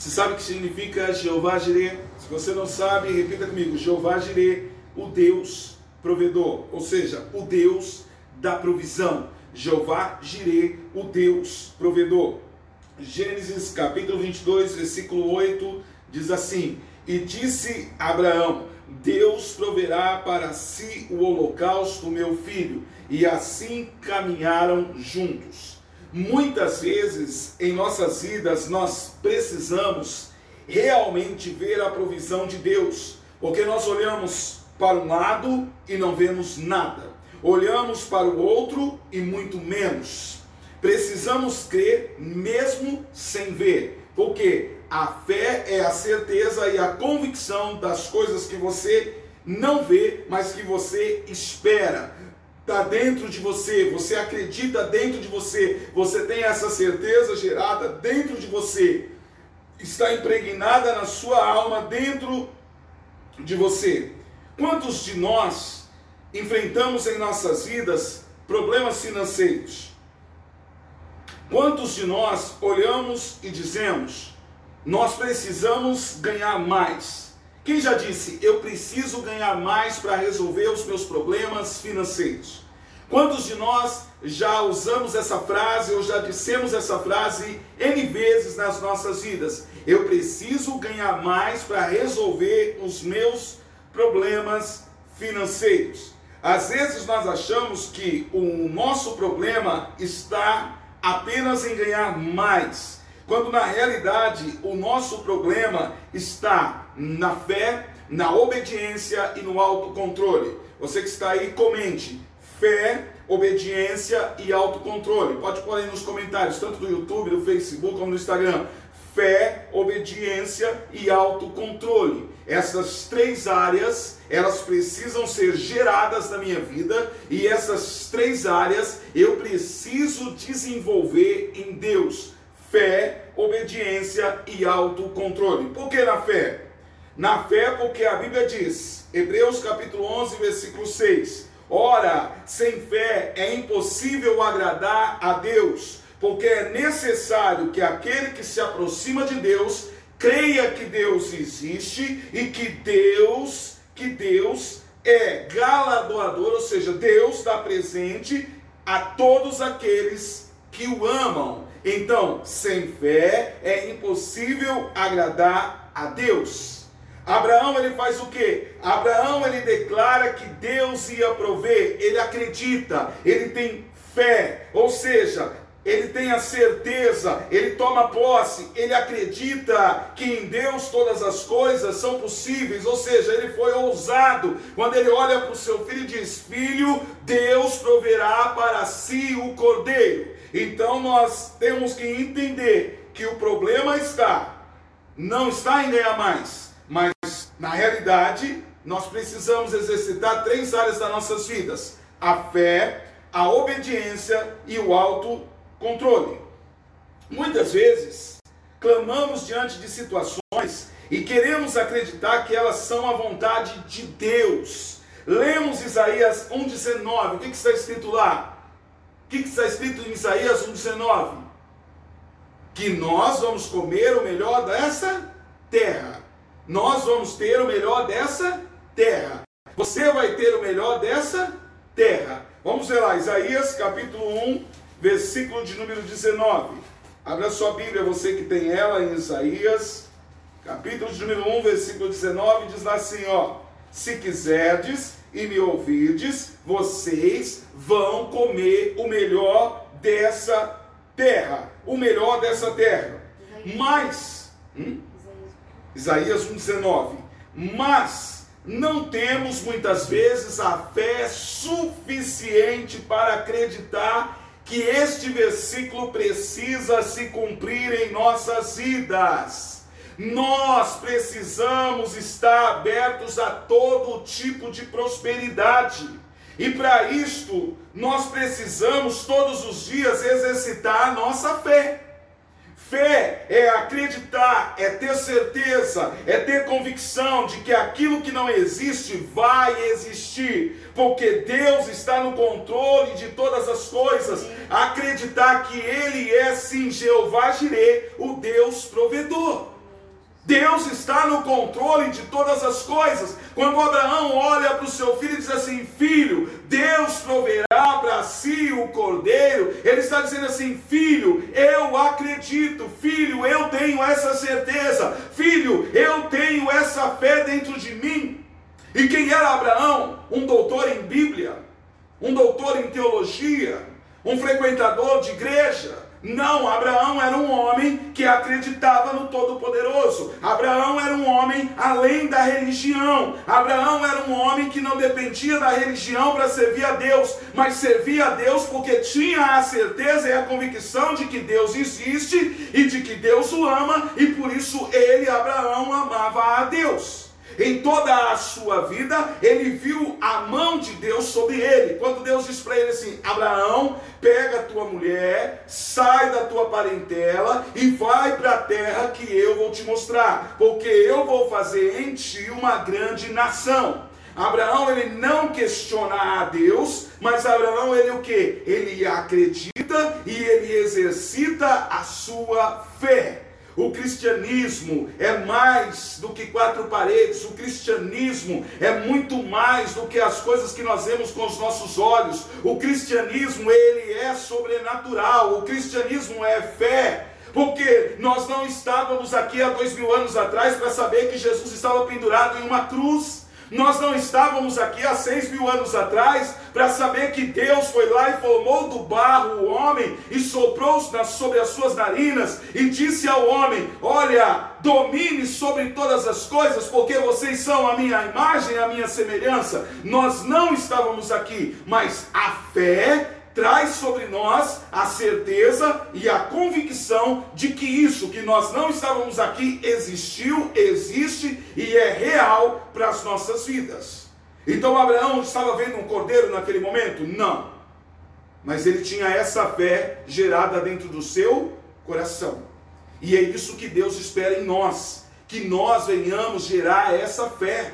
Você sabe o que significa Jeová Jireh? Se você não sabe, repita comigo: Jeová Jireh, o Deus provedor, ou seja, o Deus da provisão. Jeová Jireh, o Deus provedor. Gênesis capítulo 22, versículo 8 diz assim: E disse Abraão: Deus proverá para si o holocausto, meu filho. E assim caminharam juntos. Muitas vezes em nossas vidas nós precisamos realmente ver a provisão de Deus, porque nós olhamos para um lado e não vemos nada, olhamos para o outro e muito menos. Precisamos crer mesmo sem ver, porque a fé é a certeza e a convicção das coisas que você não vê, mas que você espera. Está dentro de você, você acredita dentro de você, você tem essa certeza gerada dentro de você, está impregnada na sua alma dentro de você. Quantos de nós enfrentamos em nossas vidas problemas financeiros? Quantos de nós olhamos e dizemos: nós precisamos ganhar mais? Quem já disse, eu preciso ganhar mais para resolver os meus problemas financeiros? Quantos de nós já usamos essa frase ou já dissemos essa frase N vezes nas nossas vidas? Eu preciso ganhar mais para resolver os meus problemas financeiros. Às vezes nós achamos que o nosso problema está apenas em ganhar mais, quando na realidade o nosso problema está na fé, na obediência e no autocontrole. Você que está aí, comente. Fé, obediência e autocontrole. Pode pôr aí nos comentários, tanto do YouTube, do Facebook como no Instagram. Fé, obediência e autocontrole. Essas três áreas, elas precisam ser geradas na minha vida e essas três áreas eu preciso desenvolver em Deus: fé, obediência e autocontrole. Por que na fé? Na fé, porque a Bíblia diz, Hebreus capítulo 11, versículo 6: Ora, sem fé é impossível agradar a Deus, porque é necessário que aquele que se aproxima de Deus creia que Deus existe e que Deus, que Deus é galardoador, ou seja, Deus dá presente a todos aqueles que o amam. Então, sem fé é impossível agradar a Deus. Abraão ele faz o que? Abraão ele declara que Deus ia prover, ele acredita, ele tem fé, ou seja, ele tem a certeza, ele toma posse, ele acredita que em Deus todas as coisas são possíveis, ou seja, ele foi ousado quando ele olha para o seu filho e diz: Filho, Deus proverá para si o cordeiro. Então nós temos que entender que o problema está, não está em ganhar mais, na realidade nós precisamos exercitar três áreas das nossas vidas: a fé, a obediência e o auto controle. Muitas vezes, clamamos diante de situações e queremos acreditar que elas são a vontade de Deus. Lemos Isaías 1,19. O que, está escrito lá? O que está escrito em Isaías 1,19? Que nós vamos comer o melhor dessa terra. Nós vamos ter o melhor dessa terra. Você vai ter o melhor dessa terra. Vamos ver lá, Isaías capítulo 1, versículo de número 19. Abra sua Bíblia, você que tem ela em Isaías, capítulo de número 1, versículo 19, diz lá assim, ó: Se quiserdes e me ouvirdes, vocês vão comer o melhor dessa terra, o melhor dessa terra. Mas, hum? Isaías 1,19. Mas não temos muitas vezes a fé suficiente para acreditar que este versículo precisa se cumprir em nossas vidas. Nós precisamos estar abertos a todo tipo de prosperidade. E para isto, nós precisamos todos os dias exercitar a nossa fé. Fé é acreditar, é ter certeza, é ter convicção de que aquilo que não existe vai existir, porque Deus está no controle de todas as coisas. Acreditar que Ele é sim Jeová Jireh, o Deus provedor. Deus está no controle de todas as coisas. Quando Abraão olha para o seu filho e diz assim: Filho, Deus proverá para si o cordeiro. Ele está dizendo assim: Filho, eu acredito. Filho, eu tenho essa certeza. Filho, eu tenho essa fé dentro de mim. E quem era Abraão? Um doutor em Bíblia, um doutor em teologia, um frequentador de igreja não, Abraão era um homem que acreditava no Todo-Poderoso. Abraão era um homem além da religião. Abraão era um homem que não dependia da religião para servir a Deus, mas servia a Deus porque tinha a certeza e a convicção de que Deus existe e de que Deus o ama, e por isso ele, Abraão, amava a Deus em toda a sua vida, ele viu a mão de Deus sobre ele. Quando Deus diz para ele assim: Abraão, pega a tua mulher, sai da tua parentela e vai para a terra que eu vou te mostrar, porque eu vou fazer em ti uma grande nação. Abraão ele não questiona a Deus, mas Abraão ele o que? Ele acredita e ele exercita a sua fé. O cristianismo é mais do que quatro paredes, o cristianismo é muito mais do que as coisas que nós vemos com os nossos olhos. O cristianismo, ele é sobrenatural, o cristianismo é fé. Porque nós não estávamos aqui há dois mil anos atrás para saber que Jesus estava pendurado em uma cruz. Nós não estávamos aqui há seis mil anos atrás para saber que Deus foi lá e formou do barro o homem e soprou sobre as suas narinas e disse ao homem: Olha, domine sobre todas as coisas, porque vocês são a minha imagem, a minha semelhança. Nós não estávamos aqui, mas a fé traz sobre nós a certeza e a convicção de que isso que nós não estávamos aqui existiu, existe e é real para as nossas vidas. Então Abraão estava vendo um cordeiro naquele momento? Não. Mas ele tinha essa fé gerada dentro do seu coração. E é isso que Deus espera em nós, que nós venhamos gerar essa fé.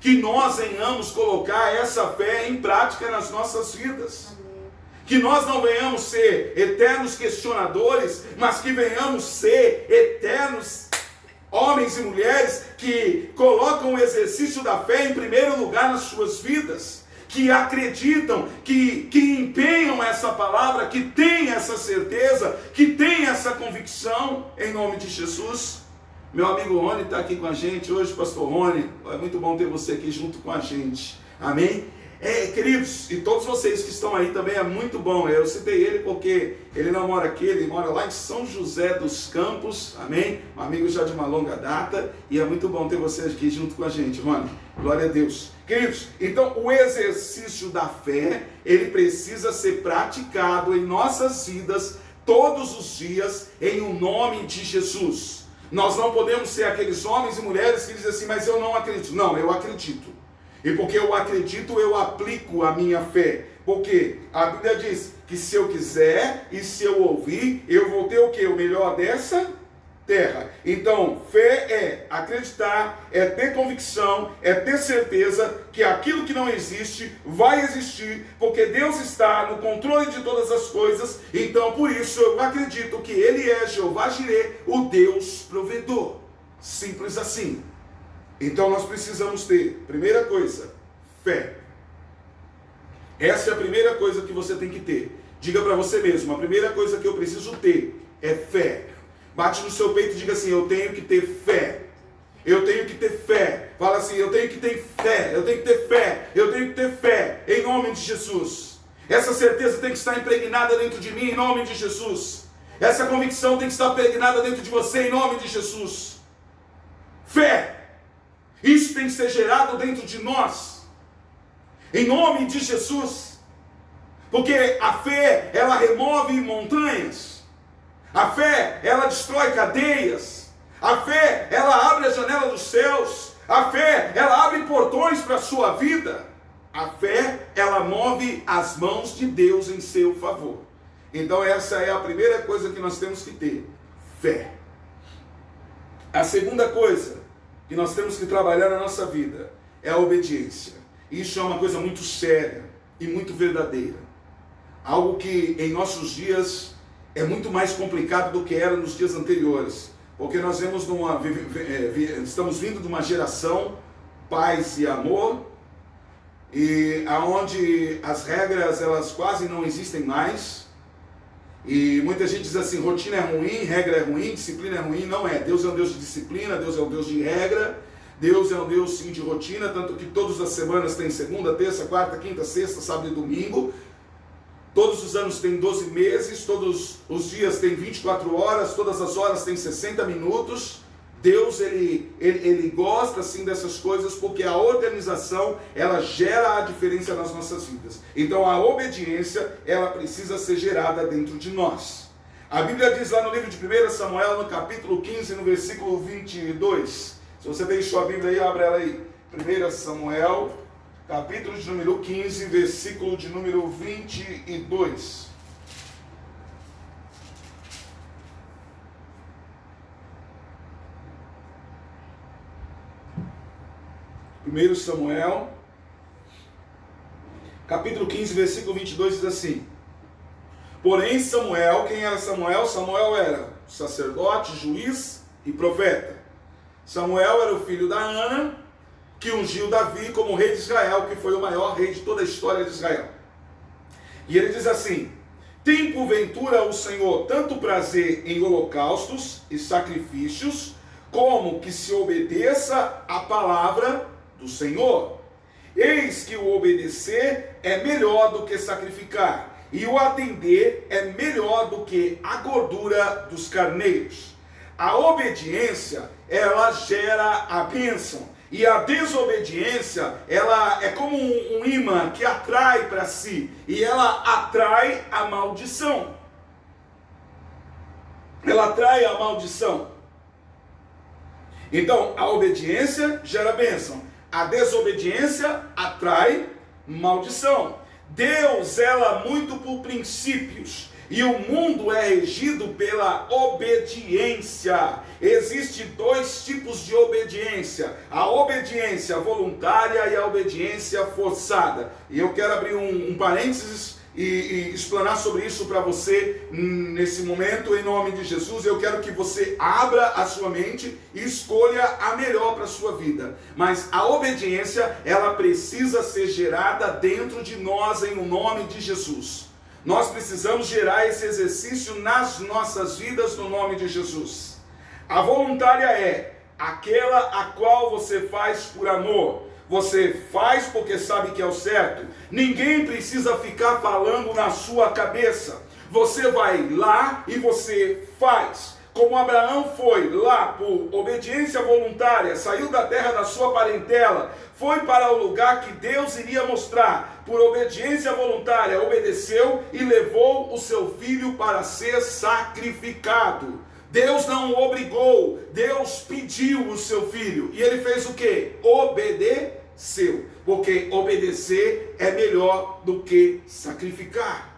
Que nós venhamos colocar essa fé em prática nas nossas vidas que nós não venhamos ser eternos questionadores, mas que venhamos ser eternos homens e mulheres que colocam o exercício da fé em primeiro lugar nas suas vidas, que acreditam, que, que empenham essa palavra, que têm essa certeza, que têm essa convicção, em nome de Jesus. Meu amigo Rony está aqui com a gente hoje, Pastor Rony. É muito bom ter você aqui junto com a gente. Amém? É, queridos, e todos vocês que estão aí também é muito bom. Eu citei ele porque ele não mora aqui, ele mora lá em São José dos Campos, amém? Um amigo já de uma longa data, e é muito bom ter vocês aqui junto com a gente, mano. Glória a Deus. Queridos, então o exercício da fé, ele precisa ser praticado em nossas vidas todos os dias em o um nome de Jesus. Nós não podemos ser aqueles homens e mulheres que dizem assim, mas eu não acredito. Não, eu acredito. E porque eu acredito, eu aplico a minha fé. Porque a Bíblia diz que se eu quiser e se eu ouvir, eu vou ter o que? O melhor dessa terra. Então, fé é acreditar, é ter convicção, é ter certeza que aquilo que não existe vai existir, porque Deus está no controle de todas as coisas. Então, por isso eu acredito que Ele é Jeová Jireh, o Deus provedor. Simples assim. Então nós precisamos ter, primeira coisa, fé. Essa é a primeira coisa que você tem que ter. Diga para você mesmo, a primeira coisa que eu preciso ter é fé. Bate no seu peito e diga assim: eu tenho que ter fé. Eu tenho que ter fé. Fala assim: eu tenho que ter fé. Eu tenho que ter fé. Eu tenho que ter fé. Em nome de Jesus. Essa certeza tem que estar impregnada dentro de mim, em nome de Jesus. Essa convicção tem que estar impregnada dentro de você, em nome de Jesus. Fé. Isso tem que ser gerado dentro de nós. Em nome de Jesus. Porque a fé, ela remove montanhas. A fé, ela destrói cadeias. A fé, ela abre a janela dos céus. A fé, ela abre portões para a sua vida. A fé, ela move as mãos de Deus em seu favor. Então, essa é a primeira coisa que nós temos que ter: fé. A segunda coisa que nós temos que trabalhar na nossa vida é a obediência. Isso é uma coisa muito séria e muito verdadeira. Algo que em nossos dias é muito mais complicado do que era nos dias anteriores. porque nós vemos numa, é, estamos vindo de uma geração paz e amor, e aonde as regras elas quase não existem mais. E muita gente diz assim, rotina é ruim, regra é ruim, disciplina é ruim, não é. Deus é um Deus de disciplina, Deus é um Deus de regra, Deus é um Deus sim de rotina, tanto que todas as semanas tem segunda, terça, quarta, quinta, sexta, sábado e domingo. Todos os anos tem 12 meses, todos os dias tem 24 horas, todas as horas tem 60 minutos. Deus ele, ele, ele gosta assim dessas coisas porque a organização ela gera a diferença nas nossas vidas. Então a obediência ela precisa ser gerada dentro de nós. A Bíblia diz lá no livro de 1 Samuel, no capítulo 15, no versículo 22. Se você tem sua Bíblia aí, abre ela aí. 1 Samuel, capítulo de número 15, versículo de número 22. 1 Samuel, capítulo 15, versículo 22 diz assim: Porém, Samuel, quem era Samuel? Samuel era sacerdote, juiz e profeta. Samuel era o filho da Ana, que ungiu Davi como rei de Israel, que foi o maior rei de toda a história de Israel. E ele diz assim: Tem porventura o Senhor tanto prazer em holocaustos e sacrifícios, como que se obedeça a palavra do Senhor. Eis que o obedecer é melhor do que sacrificar, e o atender é melhor do que a gordura dos carneiros. A obediência, ela gera a bênção. E a desobediência, ela é como um, um imã que atrai para si, e ela atrai a maldição. Ela atrai a maldição. Então, a obediência gera bênção. A desobediência atrai maldição. Deus ela muito por princípios. E o mundo é regido pela obediência. Existem dois tipos de obediência: a obediência voluntária e a obediência forçada. E eu quero abrir um, um parênteses e, e explanar sobre isso para você nesse momento, em nome de Jesus. Eu quero que você abra a sua mente e escolha a melhor para a sua vida. Mas a obediência, ela precisa ser gerada dentro de nós, em o nome de Jesus. Nós precisamos gerar esse exercício nas nossas vidas, no nome de Jesus. A voluntária é aquela a qual você faz por amor você faz porque sabe que é o certo. Ninguém precisa ficar falando na sua cabeça. Você vai lá e você faz. Como Abraão foi lá por obediência voluntária, saiu da terra da sua parentela, foi para o lugar que Deus iria mostrar, por obediência voluntária, obedeceu e levou o seu filho para ser sacrificado. Deus não o obrigou, Deus pediu o seu filho. E ele fez o que? Obedeceu. Porque obedecer é melhor do que sacrificar.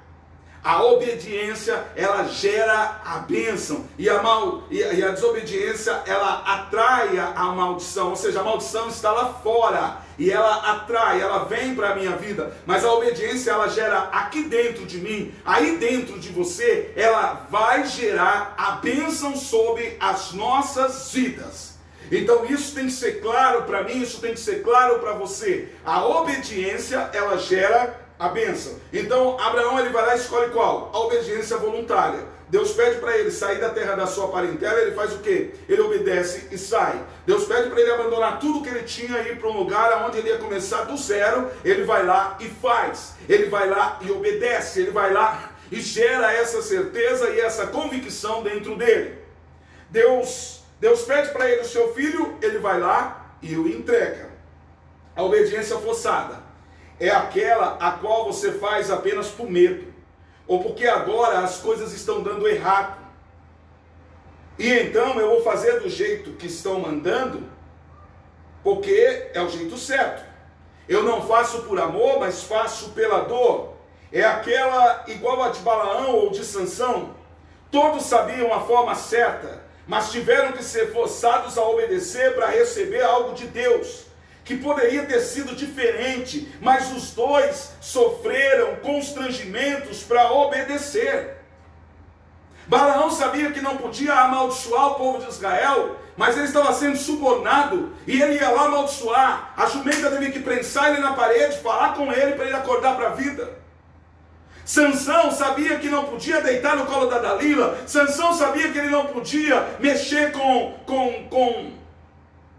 A obediência, ela gera a bênção. E a, mal, e a desobediência, ela atrai a maldição. Ou seja, a maldição está lá fora. E ela atrai, ela vem para a minha vida. Mas a obediência, ela gera aqui dentro de mim, aí dentro de você, ela vai gerar a bênção sobre as nossas vidas. Então isso tem que ser claro para mim, isso tem que ser claro para você. A obediência, ela gera a bênção. Então, Abraão ele vai lá e escolhe qual? A obediência voluntária. Deus pede para ele sair da terra da sua parentela, ele faz o quê? Ele obedece e sai. Deus pede para ele abandonar tudo que ele tinha e ir para um lugar onde ele ia começar do zero, ele vai lá e faz. Ele vai lá e obedece, ele vai lá e gera essa certeza e essa convicção dentro dele. Deus, Deus pede para ele o seu filho, ele vai lá e o entrega. A obediência forçada é aquela a qual você faz apenas por medo, ou porque agora as coisas estão dando errado. E então eu vou fazer do jeito que estão mandando, porque é o jeito certo. Eu não faço por amor, mas faço pela dor. É aquela igual a de Balaão ou de Sansão. Todos sabiam a forma certa, mas tiveram que ser forçados a obedecer para receber algo de Deus que poderia ter sido diferente, mas os dois sofreram constrangimentos para obedecer. Balaão sabia que não podia amaldiçoar o povo de Israel, mas ele estava sendo subornado e ele ia lá amaldiçoar. A jumenta teve que prensar ele na parede, falar com ele para ele acordar para a vida. Sansão sabia que não podia deitar no colo da Dalila. Sansão sabia que ele não podia mexer com, com, com,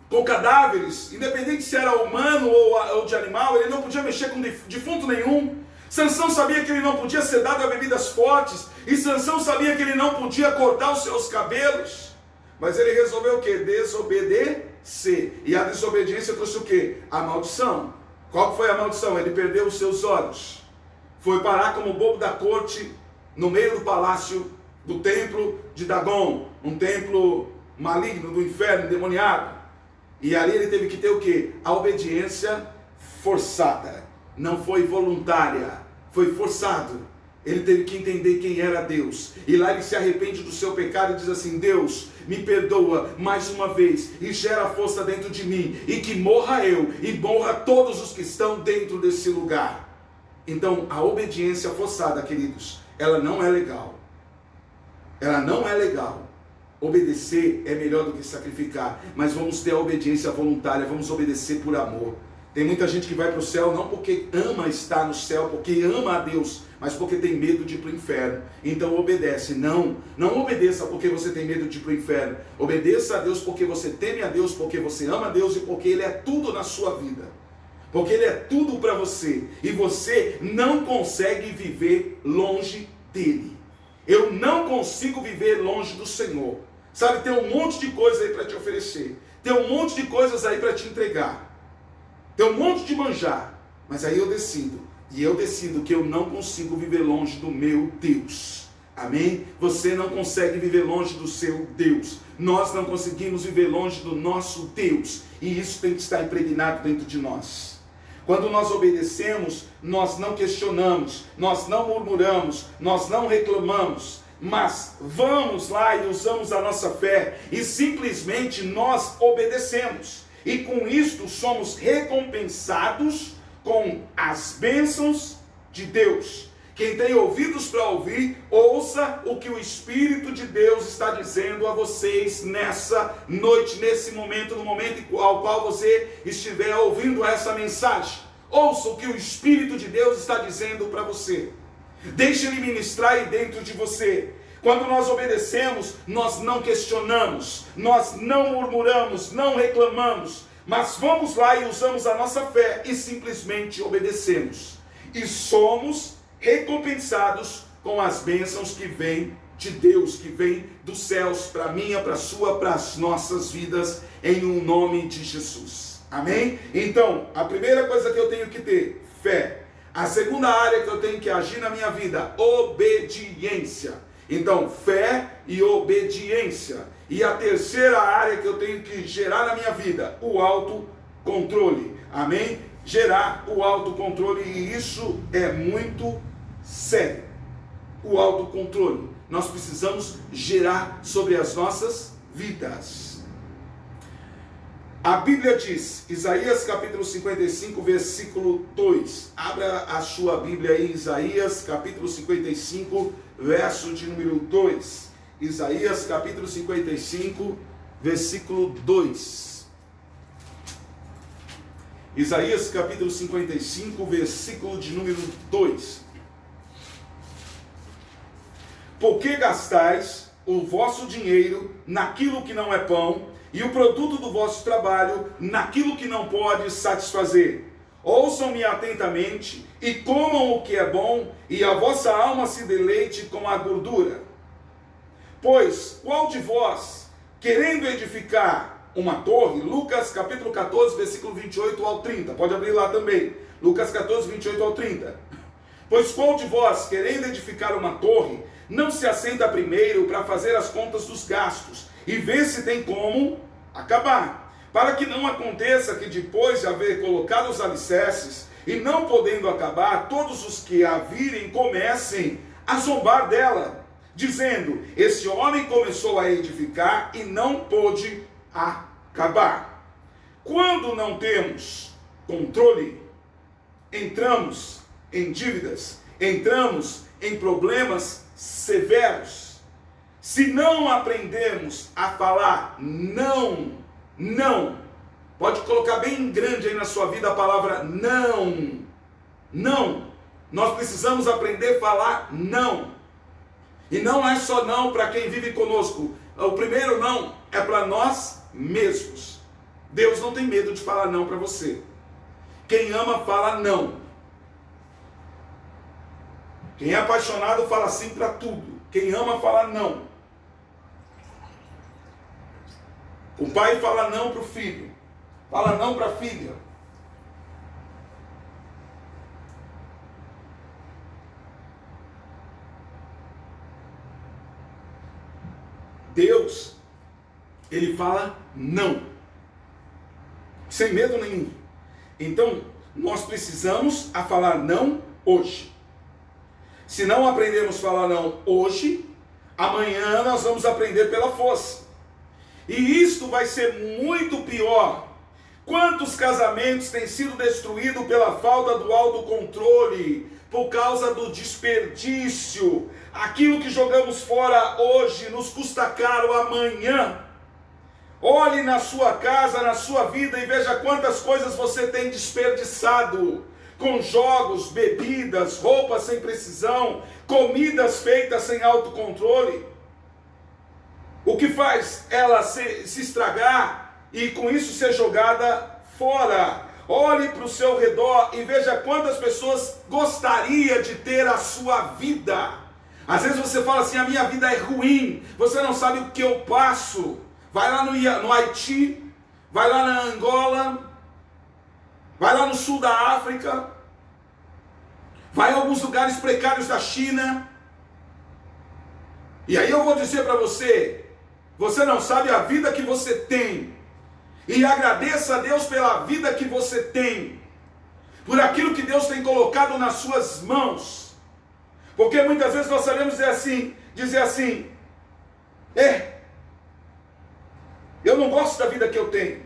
com cadáveres, independente se era humano ou, ou de animal, ele não podia mexer com defunto nenhum. Sansão sabia que ele não podia ser dado a bebidas fortes, e Sansão sabia que ele não podia cortar os seus cabelos. Mas ele resolveu o que? Desobedecer. E a desobediência trouxe o que? A maldição. Qual foi a maldição? Ele perdeu os seus olhos. Foi parar como bobo da corte no meio do palácio do templo de Dagon, um templo maligno do inferno, endemoniado. E ali ele teve que ter o que? A obediência forçada. Não foi voluntária, foi forçado. Ele teve que entender quem era Deus. E lá ele se arrepende do seu pecado e diz assim: Deus, me perdoa mais uma vez e gera força dentro de mim. E que morra eu e morra todos os que estão dentro desse lugar. Então, a obediência forçada, queridos, ela não é legal. Ela não é legal. Obedecer é melhor do que sacrificar, mas vamos ter a obediência voluntária, vamos obedecer por amor. Tem muita gente que vai para o céu não porque ama estar no céu, porque ama a Deus, mas porque tem medo de ir para o inferno. Então obedece. Não, não obedeça porque você tem medo de ir para o inferno. Obedeça a Deus porque você teme a Deus, porque você ama a Deus e porque Ele é tudo na sua vida. Porque Ele é tudo para você. E você não consegue viver longe dEle. Eu não consigo viver longe do Senhor. Sabe, tem um monte de coisa aí para te oferecer. Tem um monte de coisas aí para te entregar. Tem um monte de manjar. Mas aí eu decido. E eu decido que eu não consigo viver longe do meu Deus. Amém? Você não consegue viver longe do seu Deus. Nós não conseguimos viver longe do nosso Deus. E isso tem que estar impregnado dentro de nós. Quando nós obedecemos, nós não questionamos, nós não murmuramos, nós não reclamamos, mas vamos lá e usamos a nossa fé e simplesmente nós obedecemos. E com isto somos recompensados com as bênçãos de Deus. Quem tem ouvidos para ouvir, ouça o que o Espírito de Deus está dizendo a vocês nessa noite, nesse momento, no momento ao qual você estiver ouvindo essa mensagem. Ouça o que o Espírito de Deus está dizendo para você. Deixe ele ministrar aí dentro de você. Quando nós obedecemos, nós não questionamos, nós não murmuramos, não reclamamos, mas vamos lá e usamos a nossa fé e simplesmente obedecemos. E somos recompensados com as bênçãos que vêm de Deus, que vêm dos céus para minha, para sua, para as nossas vidas, em um nome de Jesus. Amém? Então, a primeira coisa que eu tenho que ter, fé. A segunda área que eu tenho que agir na minha vida, obediência. Então, fé e obediência. E a terceira área que eu tenho que gerar na minha vida, o autocontrole. Amém? gerar o autocontrole e isso é muito sério. O autocontrole. Nós precisamos gerar sobre as nossas vidas. A Bíblia diz, Isaías capítulo 55, versículo 2. Abra a sua Bíblia aí, Isaías capítulo 55, verso de número 2. Isaías capítulo 55, versículo 2. Isaías capítulo 55, versículo de número 2. Por que gastais o vosso dinheiro naquilo que não é pão, e o produto do vosso trabalho naquilo que não pode satisfazer? Ouçam-me atentamente e comam o que é bom, e a vossa alma se deleite com a gordura. Pois qual de vós, querendo edificar uma torre, Lucas capítulo 14, versículo 28 ao 30. Pode abrir lá também. Lucas 14, 28 ao 30. Pois qual de vós, querendo edificar uma torre, não se assenta primeiro para fazer as contas dos gastos e ver se tem como acabar? Para que não aconteça que depois de haver colocado os alicerces e não podendo acabar, todos os que a virem comecem a zombar dela, dizendo: Esse homem começou a edificar e não pôde acabar. Quando não temos controle, entramos em dívidas, entramos em problemas severos. Se não aprendemos a falar não, não, pode colocar bem grande aí na sua vida a palavra não, não. Nós precisamos aprender a falar não. E não é só não para quem vive conosco. O primeiro não é para nós mesmos. Deus não tem medo de falar não para você. Quem ama fala não. Quem é apaixonado fala sim para tudo. Quem ama fala não. O pai fala não para o filho, fala não para a filha. Deus, ele fala não, sem medo nenhum. Então, nós precisamos a falar não hoje. Se não aprendermos a falar não hoje, amanhã nós vamos aprender pela força. E isto vai ser muito pior. Quantos casamentos têm sido destruídos pela falta do autocontrole, por causa do desperdício? Aquilo que jogamos fora hoje nos custa caro amanhã. Olhe na sua casa, na sua vida e veja quantas coisas você tem desperdiçado com jogos, bebidas, roupas sem precisão, comidas feitas sem autocontrole. O que faz ela se, se estragar e com isso ser jogada fora. Olhe para o seu redor e veja quantas pessoas gostaria de ter a sua vida. Às vezes você fala assim: a minha vida é ruim, você não sabe o que eu passo. Vai lá no, no Haiti, vai lá na Angola, vai lá no sul da África, vai em alguns lugares precários da China. E aí eu vou dizer para você, você não sabe a vida que você tem. E agradeça a Deus pela vida que você tem. Por aquilo que Deus tem colocado nas suas mãos. Porque muitas vezes nós sabemos dizer assim, dizer assim, é, eu não gosto da vida que eu tenho.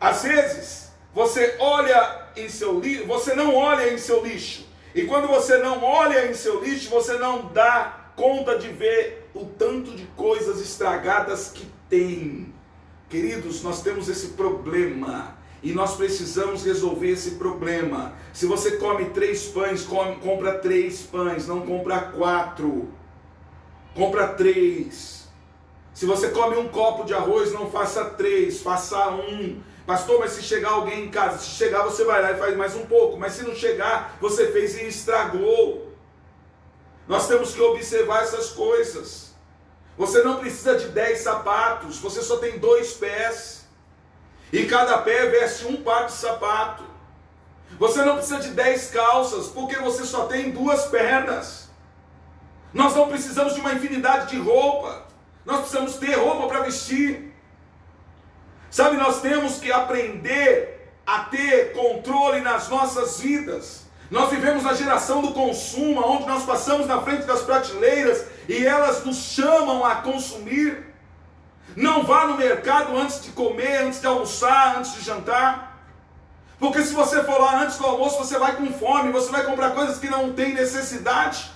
Às vezes, você olha em seu lixo, você não olha em seu lixo. E quando você não olha em seu lixo, você não dá conta de ver o tanto de coisas estragadas que tem. Queridos, nós temos esse problema e nós precisamos resolver esse problema. Se você come três pães, come, compra três pães, não compra quatro. Compra três. Se você come um copo de arroz, não faça três, faça um. Pastor, mas se chegar alguém em casa, se chegar você vai lá e faz mais um pouco. Mas se não chegar, você fez e estragou. Nós temos que observar essas coisas. Você não precisa de dez sapatos, você só tem dois pés. E cada pé veste um par de sapato. Você não precisa de dez calças, porque você só tem duas pernas. Nós não precisamos de uma infinidade de roupa. Nós precisamos ter roupa para vestir. Sabe, nós temos que aprender a ter controle nas nossas vidas. Nós vivemos na geração do consumo, onde nós passamos na frente das prateleiras e elas nos chamam a consumir. Não vá no mercado antes de comer, antes de almoçar, antes de jantar. Porque se você for lá antes do almoço, você vai com fome, você vai comprar coisas que não tem necessidade.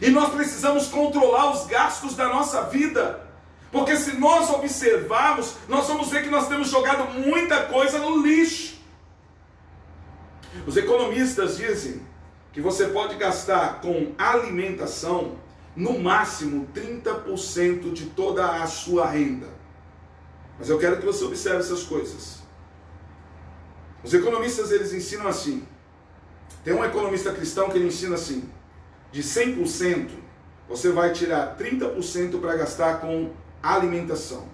E nós precisamos controlar os gastos da nossa vida. Porque se nós observarmos, nós vamos ver que nós temos jogado muita coisa no lixo. Os economistas dizem que você pode gastar com alimentação no máximo 30% de toda a sua renda. Mas eu quero que você observe essas coisas. Os economistas eles ensinam assim. Tem um economista cristão que ele ensina assim: de 100%, você vai tirar 30% para gastar com alimentação.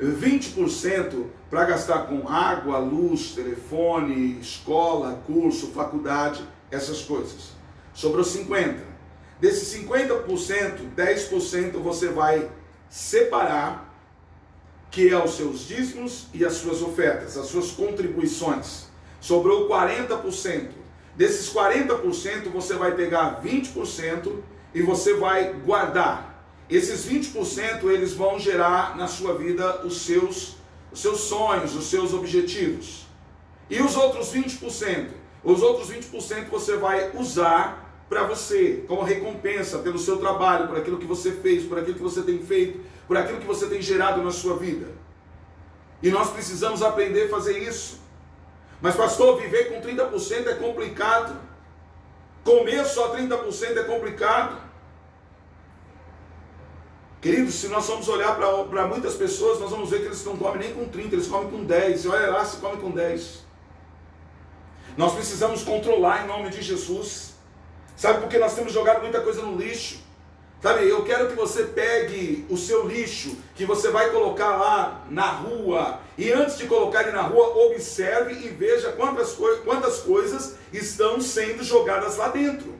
20% para gastar com água, luz, telefone, escola, curso, faculdade, essas coisas. Sobrou 50%. Desses 50%, 10% você vai separar, que é os seus dízimos e as suas ofertas, as suas contribuições. Sobrou 40%. Desses 40% você vai pegar 20% e você vai guardar esses 20% eles vão gerar na sua vida os seus, os seus sonhos, os seus objetivos. E os outros 20%? Os outros 20% você vai usar para você, como recompensa pelo seu trabalho, por aquilo que você fez, por aquilo que você tem feito, por aquilo que você tem gerado na sua vida. E nós precisamos aprender a fazer isso. Mas, pastor, viver com 30% é complicado. Comer só 30% é complicado. Queridos, se nós formos olhar para muitas pessoas, nós vamos ver que eles não comem nem com 30, eles comem com 10. E olha lá se come com 10. Nós precisamos controlar em nome de Jesus. Sabe por que nós temos jogado muita coisa no lixo? Sabe, eu quero que você pegue o seu lixo, que você vai colocar lá na rua, e antes de colocar ele na rua, observe e veja quantas, coi quantas coisas estão sendo jogadas lá dentro.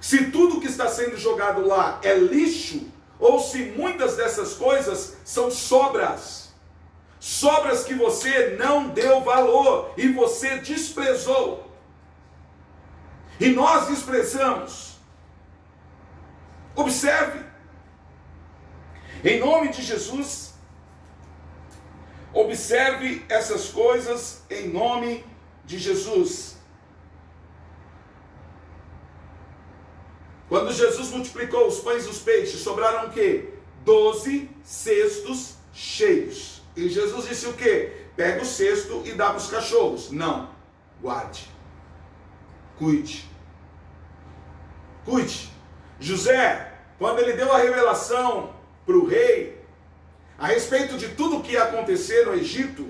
Se tudo que está sendo jogado lá é lixo, ou se muitas dessas coisas são sobras, sobras que você não deu valor e você desprezou. E nós desprezamos Observe. Em nome de Jesus, observe essas coisas em nome de Jesus. Quando Jesus multiplicou os pães e os peixes, sobraram o quê? Doze cestos cheios. E Jesus disse o quê? Pega o cesto e dá para os cachorros. Não. Guarde. Cuide. Cuide. José, quando ele deu a revelação para o rei a respeito de tudo o que ia acontecer no Egito,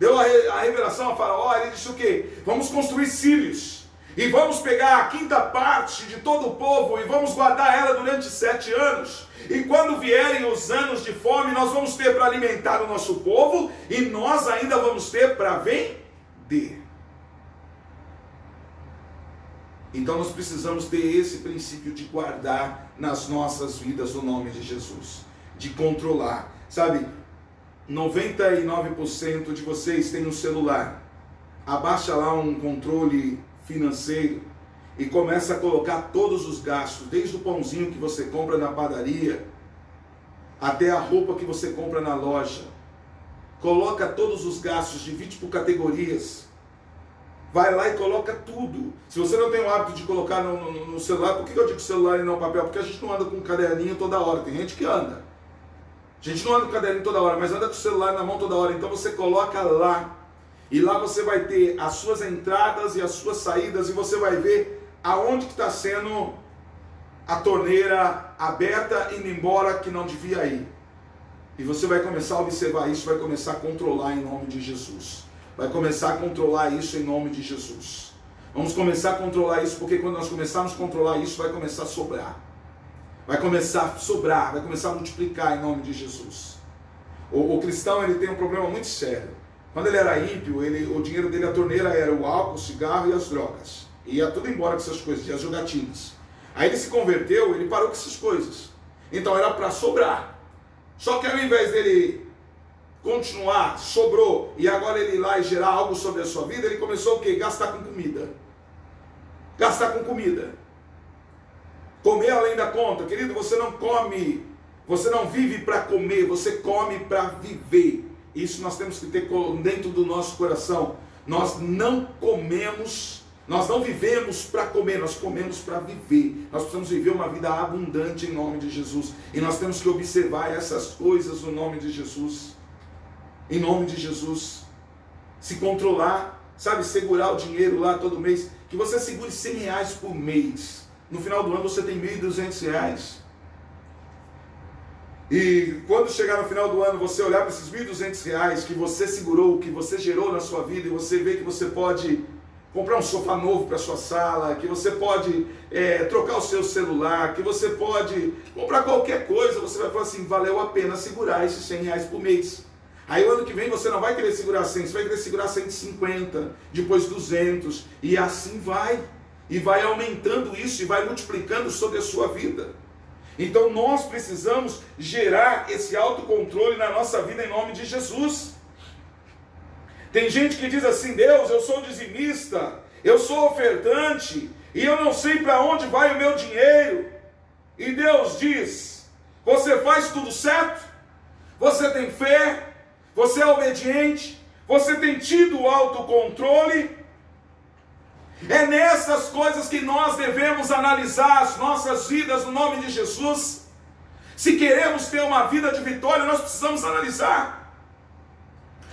deu a, revelação a Faraó, ele disse o quê? Vamos construir cílios e vamos pegar a quinta parte de todo o povo e vamos guardar ela durante sete anos. E quando vierem os anos de fome, nós vamos ter para alimentar o nosso povo e nós ainda vamos ter para vender. Então nós precisamos ter esse princípio de guardar nas nossas vidas o nome de Jesus, de controlar. Sabe, 99% de vocês têm um celular. Abaixa lá um controle financeiro e começa a colocar todos os gastos, desde o pãozinho que você compra na padaria até a roupa que você compra na loja. Coloca todos os gastos, divide por categorias Vai lá e coloca tudo. Se você não tem o hábito de colocar no, no, no celular, por que eu digo celular e não papel? Porque a gente não anda com um caderninho toda hora. Tem gente que anda. A gente não anda com caderninho toda hora, mas anda com o celular na mão toda hora. Então você coloca lá. E lá você vai ter as suas entradas e as suas saídas. E você vai ver aonde que está sendo a torneira aberta, indo embora, que não devia ir. E você vai começar a observar isso, vai começar a controlar em nome de Jesus vai começar a controlar isso em nome de Jesus. Vamos começar a controlar isso, porque quando nós começarmos a controlar isso, vai começar a sobrar. Vai começar a sobrar, vai começar a multiplicar em nome de Jesus. O, o cristão ele tem um problema muito sério. Quando ele era ímpio, ele, o dinheiro dele, a torneira era o álcool, o cigarro e as drogas. E ia tudo embora com essas coisas, e as jogatinas. Aí ele se converteu, ele parou com essas coisas. Então era para sobrar. Só que ao invés dele continuar, sobrou, e agora ele ir lá e gerar algo sobre a sua vida, ele começou o quê? Gastar com comida. Gastar com comida. Comer além da conta. Querido, você não come, você não vive para comer, você come para viver. Isso nós temos que ter dentro do nosso coração. Nós não comemos, nós não vivemos para comer, nós comemos para viver. Nós precisamos viver uma vida abundante em nome de Jesus. E nós temos que observar essas coisas no nome de Jesus em nome de Jesus. Se controlar, sabe, segurar o dinheiro lá todo mês, que você segure 100 reais por mês. No final do ano você tem 1.200 reais. E quando chegar no final do ano, você olhar para esses 1.200 reais que você segurou, que você gerou na sua vida, e você vê que você pode comprar um sofá novo para sua sala, que você pode é, trocar o seu celular, que você pode comprar qualquer coisa, você vai falar assim, valeu a pena segurar esses 100 reais por mês. Aí o ano que vem você não vai querer segurar 100, você vai querer segurar 150, depois 200, e assim vai. E vai aumentando isso e vai multiplicando sobre a sua vida. Então nós precisamos gerar esse autocontrole na nossa vida em nome de Jesus. Tem gente que diz assim: Deus, eu sou dizimista, eu sou ofertante, e eu não sei para onde vai o meu dinheiro. E Deus diz: Você faz tudo certo? Você tem fé? Você é obediente? Você tem tido autocontrole? É nessas coisas que nós devemos analisar as nossas vidas no nome de Jesus. Se queremos ter uma vida de vitória, nós precisamos analisar.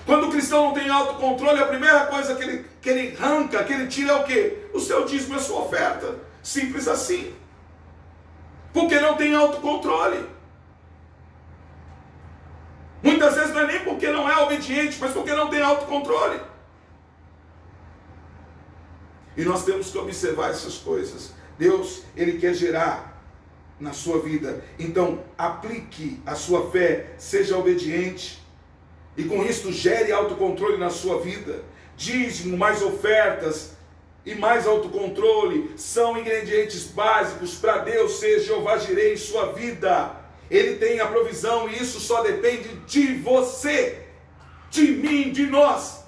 Quando o cristão não tem autocontrole, a primeira coisa que ele, que ele arranca, que ele tira é o quê? O seu dízimo e a sua oferta. Simples assim. Porque não tem autocontrole. Muitas vezes não é nem porque não é obediente, mas porque não tem autocontrole. E nós temos que observar essas coisas. Deus, Ele quer gerar na sua vida. Então, aplique a sua fé, seja obediente. E com isso, gere autocontrole na sua vida. Dízimo, mais ofertas e mais autocontrole são ingredientes básicos para Deus ser Jeová Jirei em sua vida. Ele tem a provisão e isso só depende de você, de mim, de nós.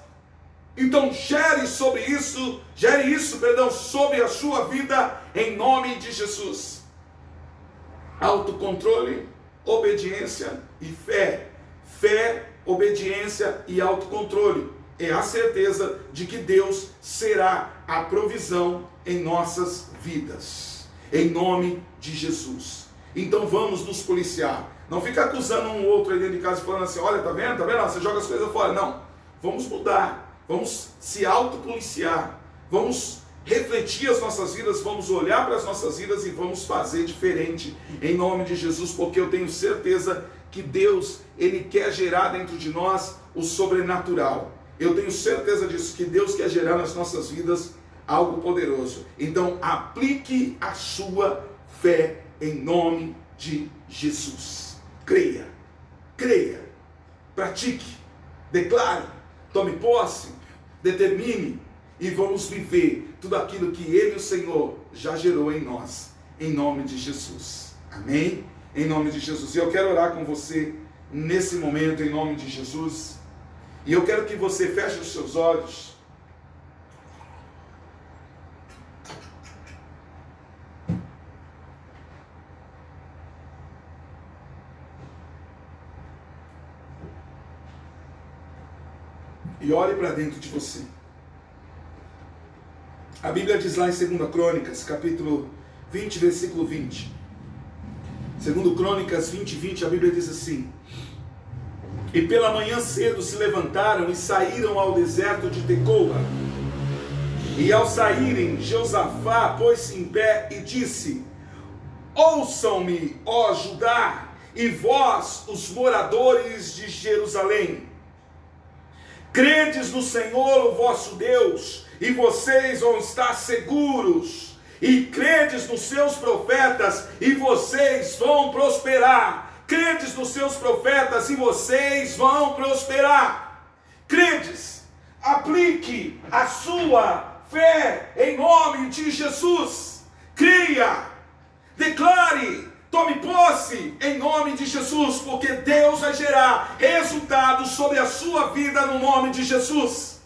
Então gere sobre isso, gere isso, perdão, sobre a sua vida em nome de Jesus. Autocontrole, obediência e fé. Fé, obediência e autocontrole. É a certeza de que Deus será a provisão em nossas vidas. Em nome de Jesus. Então vamos nos policiar. Não fica acusando um outro aí dentro de casa falando assim: olha, tá vendo? Tá vendo? Você joga as coisas fora. Não. Vamos mudar vamos se autopoliciar, vamos refletir as nossas vidas, vamos olhar para as nossas vidas e vamos fazer diferente em nome de Jesus, porque eu tenho certeza que Deus, ele quer gerar dentro de nós o sobrenatural. Eu tenho certeza disso que Deus quer gerar nas nossas vidas algo poderoso. Então, aplique a sua fé em nome de Jesus. Creia. Creia. Pratique. Declare. Tome posse determine e vamos viver tudo aquilo que Ele, o Senhor, já gerou em nós, em nome de Jesus. Amém? Em nome de Jesus. E eu quero orar com você nesse momento, em nome de Jesus. E eu quero que você feche os seus olhos. E olhe para dentro de você. A Bíblia diz lá em 2 Crônicas, capítulo 20, versículo 20. Segundo Crônicas 20, 20, a Bíblia diz assim: E pela manhã cedo se levantaram e saíram ao deserto de Tecoa. E ao saírem, Josafá pôs-se em pé e disse: Ouçam-me, ó Judá, e vós, os moradores de Jerusalém. Credes no Senhor, o vosso Deus, e vocês vão estar seguros. E credes nos seus profetas, e vocês vão prosperar. Credes nos seus profetas, e vocês vão prosperar. Credes, aplique a sua fé em nome de Jesus. Creia, declare Tome posse em nome de Jesus, porque Deus vai gerar resultados sobre a sua vida no nome de Jesus.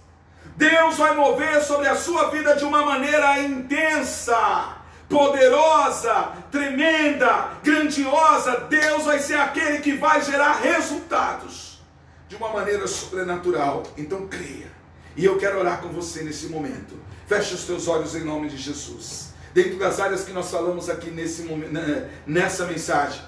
Deus vai mover sobre a sua vida de uma maneira intensa, poderosa, tremenda, grandiosa. Deus vai ser aquele que vai gerar resultados de uma maneira sobrenatural. Então creia. E eu quero orar com você nesse momento. Feche os teus olhos em nome de Jesus dentro das áreas que nós falamos aqui nesse momento, né, nessa mensagem: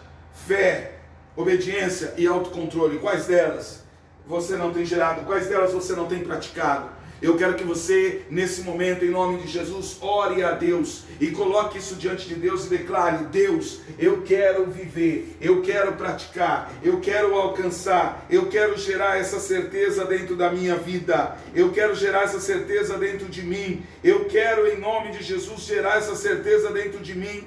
fé, obediência e autocontrole. Quais delas você não tem gerado? Quais delas você não tem praticado? Eu quero que você, nesse momento, em nome de Jesus, ore a Deus e coloque isso diante de Deus e declare: Deus, eu quero viver, eu quero praticar, eu quero alcançar, eu quero gerar essa certeza dentro da minha vida, eu quero gerar essa certeza dentro de mim, eu quero, em nome de Jesus, gerar essa certeza dentro de mim,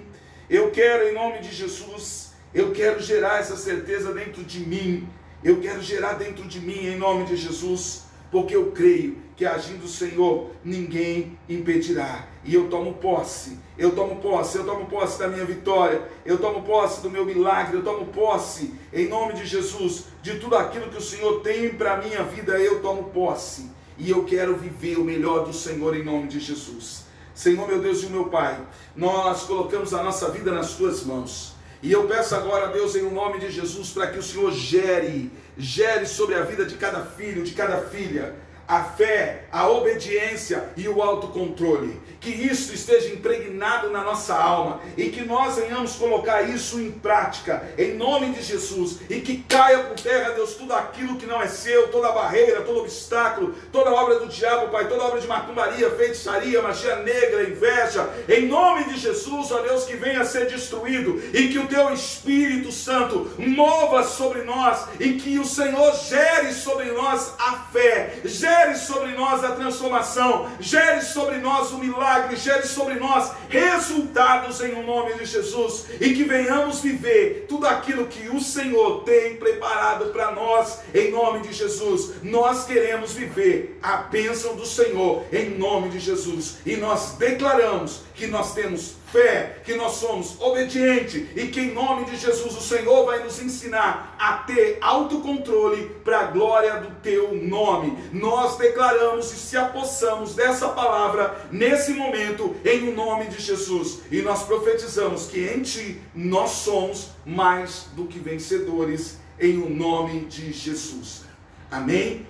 eu quero, em nome de Jesus, eu quero gerar essa certeza dentro de mim, eu quero gerar dentro de mim, em nome de Jesus, porque eu creio que agindo o Senhor, ninguém impedirá. E eu tomo posse, eu tomo posse, eu tomo posse da minha vitória, eu tomo posse do meu milagre, eu tomo posse, em nome de Jesus, de tudo aquilo que o Senhor tem para a minha vida, eu tomo posse. E eu quero viver o melhor do Senhor em nome de Jesus. Senhor, meu Deus e meu Pai, nós colocamos a nossa vida nas tuas mãos. E eu peço agora, Deus, em nome de Jesus, para que o Senhor gere, gere sobre a vida de cada filho, de cada filha, a fé, a obediência e o autocontrole. Que isso esteja impregnado na nossa alma e que nós venhamos colocar isso em prática, em nome de Jesus, e que caia por terra, Deus, tudo aquilo que não é seu, toda barreira, todo obstáculo, toda obra do diabo, Pai, toda obra de macumbaria, feitiçaria, magia negra, inveja, em nome de Jesus, ó Deus, que venha a ser destruído e que o teu Espírito Santo mova sobre nós e que o Senhor gere sobre nós a fé, gere sobre nós a transformação, gere sobre nós o milagre, gere sobre nós resultados em o nome de Jesus e que venhamos viver tudo aquilo que o Senhor tem preparado para nós em nome de Jesus. Nós queremos viver a bênção do Senhor em nome de Jesus e nós declaramos que nós temos fé, que nós somos obedientes e que em nome de Jesus o Senhor vai nos ensinar a ter autocontrole para a glória do teu nome. Nós declaramos e se apossamos dessa palavra nesse momento em o nome de Jesus e nós profetizamos que em ti nós somos mais do que vencedores em o nome de Jesus. Amém?